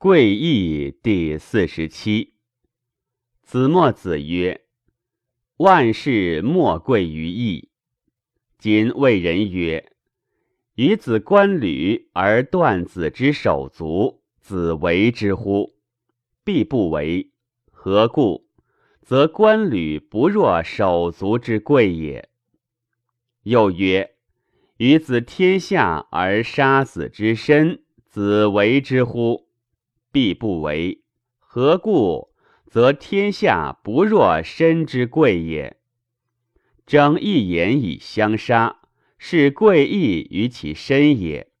贵义第四十七。子墨子曰：“万事莫贵于义。今谓人曰：‘与子观履而断子之手足，子为之乎？’必不为。何故？则观履不若手足之贵也。又曰：‘与子天下而杀子之身，子为之乎？’必不为。何故？则天下不若身之贵也。争一言以相杀，是贵义于其身也。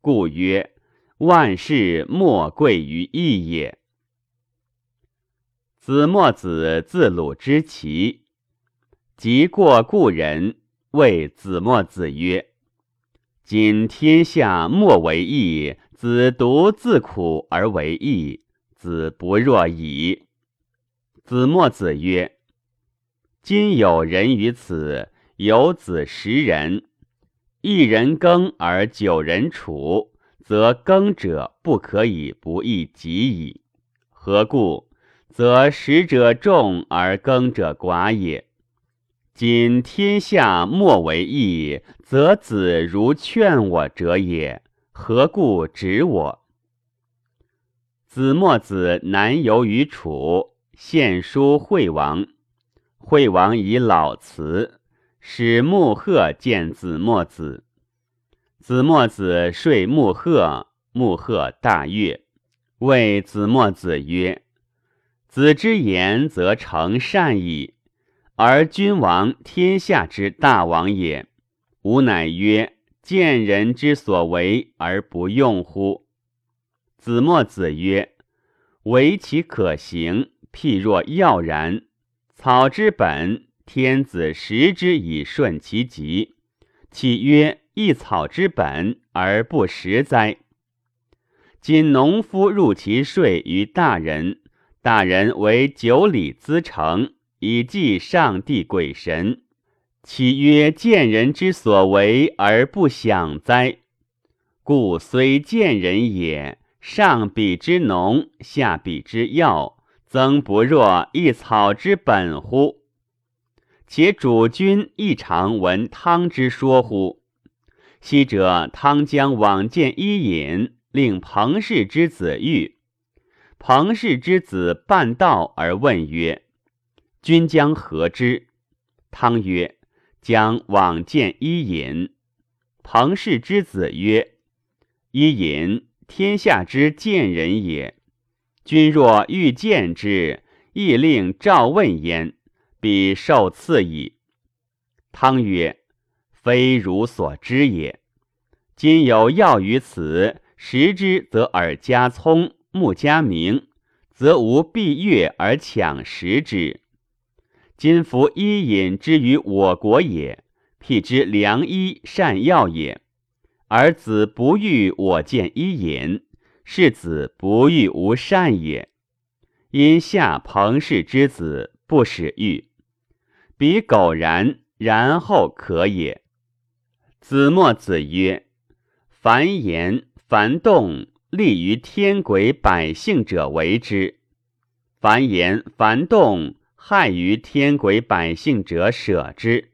故曰：万事莫贵于义也。子墨子自鲁之齐，及过故人，谓子墨子曰：今天下莫为义。子独自苦而为义，子不若矣。子墨子曰：“今有人于此，有子十人，一人耕而九人处，则耕者不可以不义己矣。何故？则食者众而耕者寡也。今天下莫为义，则子如劝我者也。”何故指我？子墨子南游于楚，献书惠王。惠王以老辞，使穆贺见子墨子。子墨子说穆贺，穆贺大悦，谓子墨子曰：“子之言则成善矣，而君王天下之大王也。”吾乃曰。见人之所为而不用乎？子墨子曰：“为其可行，譬若要然。草之本，天子食之以顺其极，岂曰一草之本而不食哉？今农夫入其税于大人，大人为九里资成，以祭上帝鬼神。”岂曰见人之所为而不想哉？故虽见人也，上比之农，下比之药，曾不若一草之本乎？且主君亦常闻汤之说乎？昔者汤将往见伊尹，令彭氏之子遇。彭氏之子半道而问曰：“君将何之？”汤曰。将往见伊尹，彭氏之子曰：“伊尹，天下之见人也。君若欲见之，亦令召问焉，必受赐矣。”汤曰：“非汝所知也。今有药于此，食之则耳加聪，目加明，则无必悦而抢食之。”今服伊尹之于我国也，辟之良医善药也。而子不欲我见伊尹，是子不欲无善也。因下彭氏之子不使欲，彼苟然，然后可也。子墨子曰：凡言凡动，利于天鬼百姓者为之；凡言凡动。害于天鬼百姓者舍之。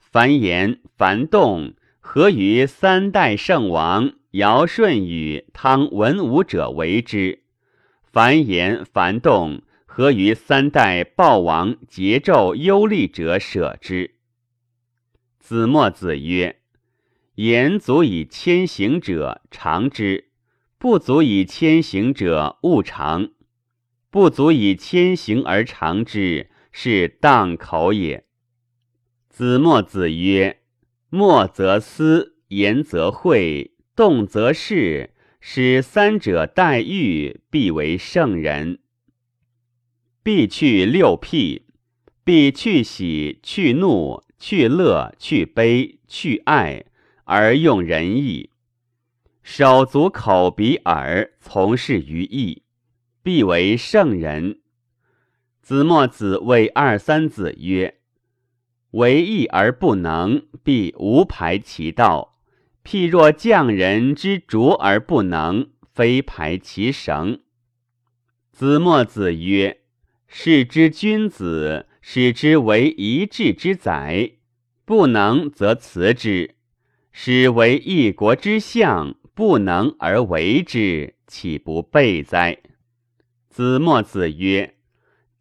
凡言凡动，合于三代圣王尧舜禹汤文武者为之。凡言凡动，合于三代暴王桀纣忧厉者舍之。子墨子曰：言足以千行者常之，不足以千行者勿常。不足以千行而长之，是荡口也。子墨子曰：“默则思，言则会，动则事，使三者待遇，必为圣人。必去六辟，必去喜，去怒，去乐，去悲，去爱，而用仁义。手足口鼻耳，从事于义。”必为圣人。子墨子谓二三子曰：“为义而不能，必无排其道。譬若匠人之拙而不能，非排其绳。子墨子曰：“是之君子，使之为一治之宰，不能则辞之；使为一国之相，不能而为之，岂不备哉？”子墨子曰：“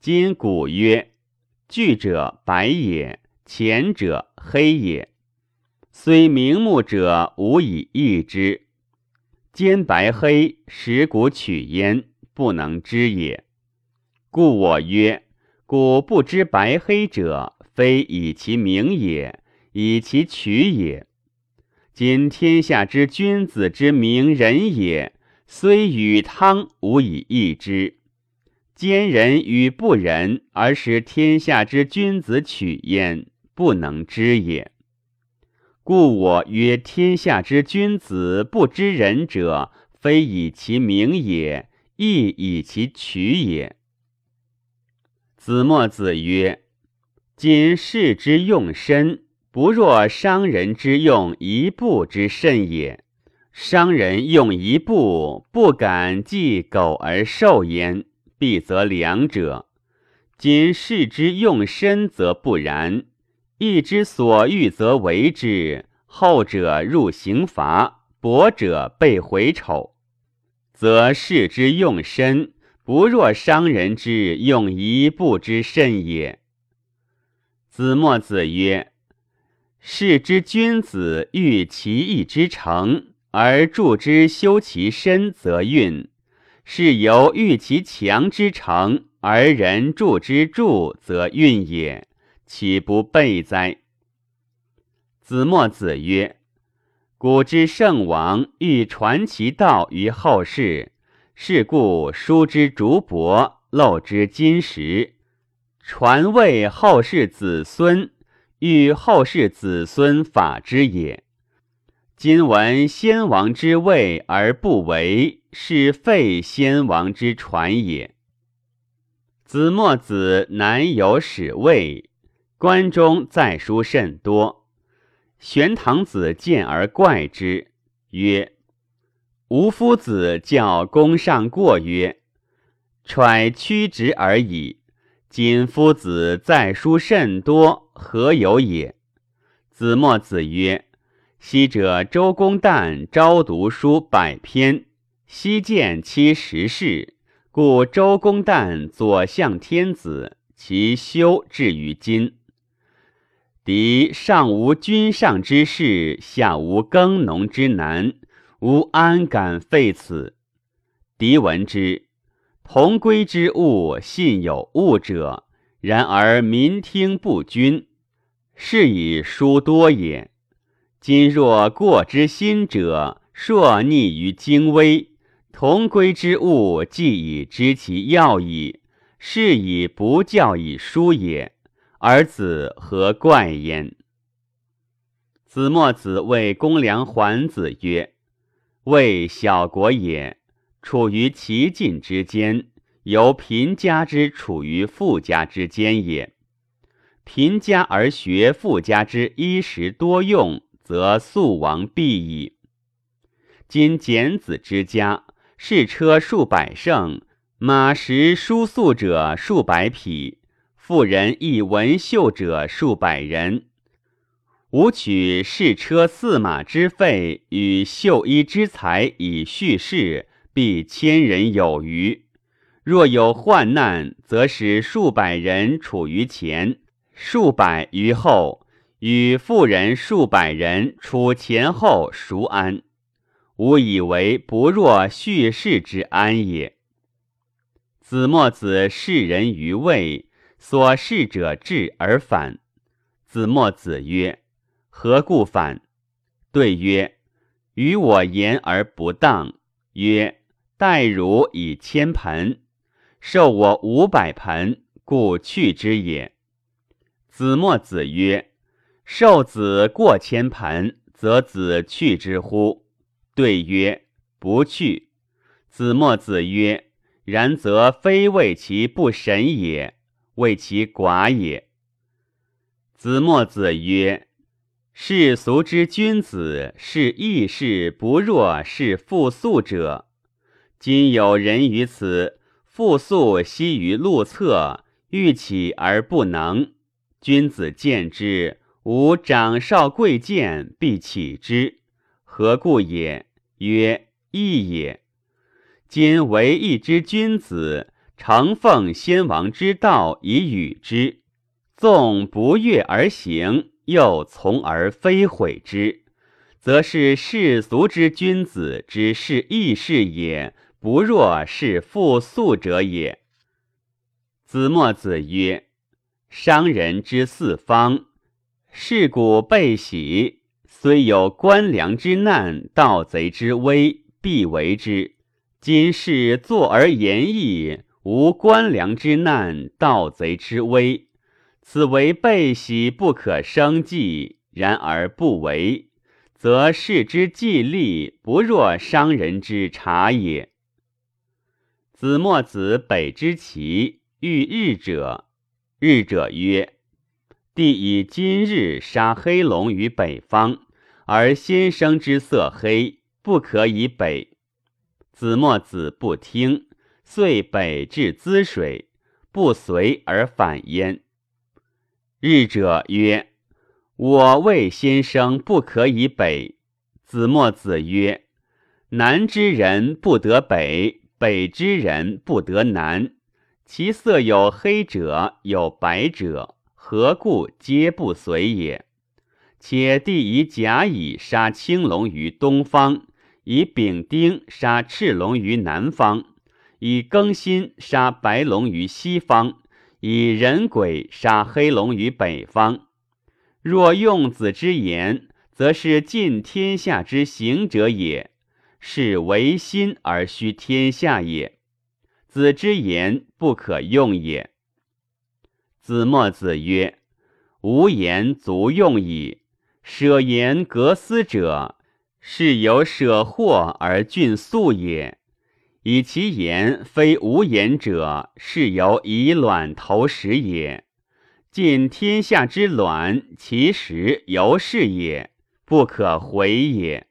今古曰，聚者白也，浅者黑也。虽明目者，无以易之。兼白黑，食古取焉。”不能知也，故我曰：古不知白黑者，非以其名也，以其取也。今天下之君子之名人也，虽与汤无以易之。奸人与不仁，而使天下之君子取焉，不能知也。故我曰：天下之君子不知仁者，非以其名也。亦以其取也。子墨子曰：“今世之用身，不若商人之用一步之甚也。商人用一步，不敢计苟而受焉，必则良者。今世之用身，则不然。义之所欲，则为之。后者入刑罚，薄者被回丑。”则士之用身，不若商人之用一步之甚也。子墨子曰：“士之君子欲其义之成，而助之修其身，则运；是由欲其强之成，而人助之助，则运也。岂不备哉？”子墨子曰。古之圣王欲传其道于后世，是故书之竹帛，漏之金石，传为后世子孙，欲后世子孙法之也。今闻先王之位而不为，是废先王之传也。子墨子南有使位，关中在书甚多。玄堂子见而怪之，曰：“吾夫子教公上过曰：‘揣屈直而已。’今夫子在书甚多，何有也？”子墨子曰：“昔者周公旦朝读书百篇，夕见其十事，故周公旦左相天子，其修至于今。”敌上无君上之事，下无耕农之难，吾安敢废此？敌闻之，同归之物，信有物者。然而民听不均，是以书多也。今若过之心者，硕逆于精微，同归之物，既已知其要矣，是以不教以书也。儿子何怪焉？子墨子谓公良桓子曰：“魏小国也，处于其境之间，由贫家之处于富家之间也。贫家而学富家之衣食多用，则速亡必矣。今简子之家，士车数百乘，马食书宿者数百匹。”妇人亦文秀者数百人，吾取士车驷马之费与绣衣之财以叙事，必千人有余。若有患难，则使数百人处于前，数百于后，与妇人数百人处前后，孰安？吾以为不若叙事之安也。子墨子视人于位。所事者至而反。子墨子曰：“何故反？”对曰：“与我言而不当。”曰：“待汝以千盆，受我五百盆，故去之也。”子墨子曰：“受子过千盆，则子去之乎？”对曰：“不去。”子墨子曰：“然则非为其不神也。”为其寡也。子墨子曰：“世俗之君子，是义士不若是复素者。今有人于此，复宿息于路侧，欲起而不能。君子见之，吾长少贵贱，必起之。何故也？曰：义也。今为义之君子，承奉先王之道以与之，纵不悦而行，又从而非毁之，则是世俗之君子之是义事也，不若是复素者也。子墨子曰。商人之四方，是古备喜，虽有官良之难，盗贼之危，必为之。今是坐而言义，无官良之难，盗贼之危，此为备喜不可生计，然而不为，则士之计利，不若商人之察也。子墨子北之齐，遇日者。日者曰：“帝以今日杀黑龙于北方，而先生之色黑，不可以北。”子墨子不听，遂北至滋水，不随而反焉。日者曰：“我谓先生不可以北。”子墨子曰：“南之人不得北，北之人不得南。”其色有黑者，有白者，何故皆不随也？且帝以甲乙杀青龙于东方，以丙丁杀赤龙于南方，以庚辛杀白龙于西方，以壬癸杀黑龙于北方。若用子之言，则是尽天下之行者也，是唯心而虚天下也。子之言不可用也。子墨子曰：“无言足用矣。舍言格思者，是有舍祸而峻素也。以其言非无言者，是有以卵投石也。尽天下之卵，其实犹是也，不可回也。”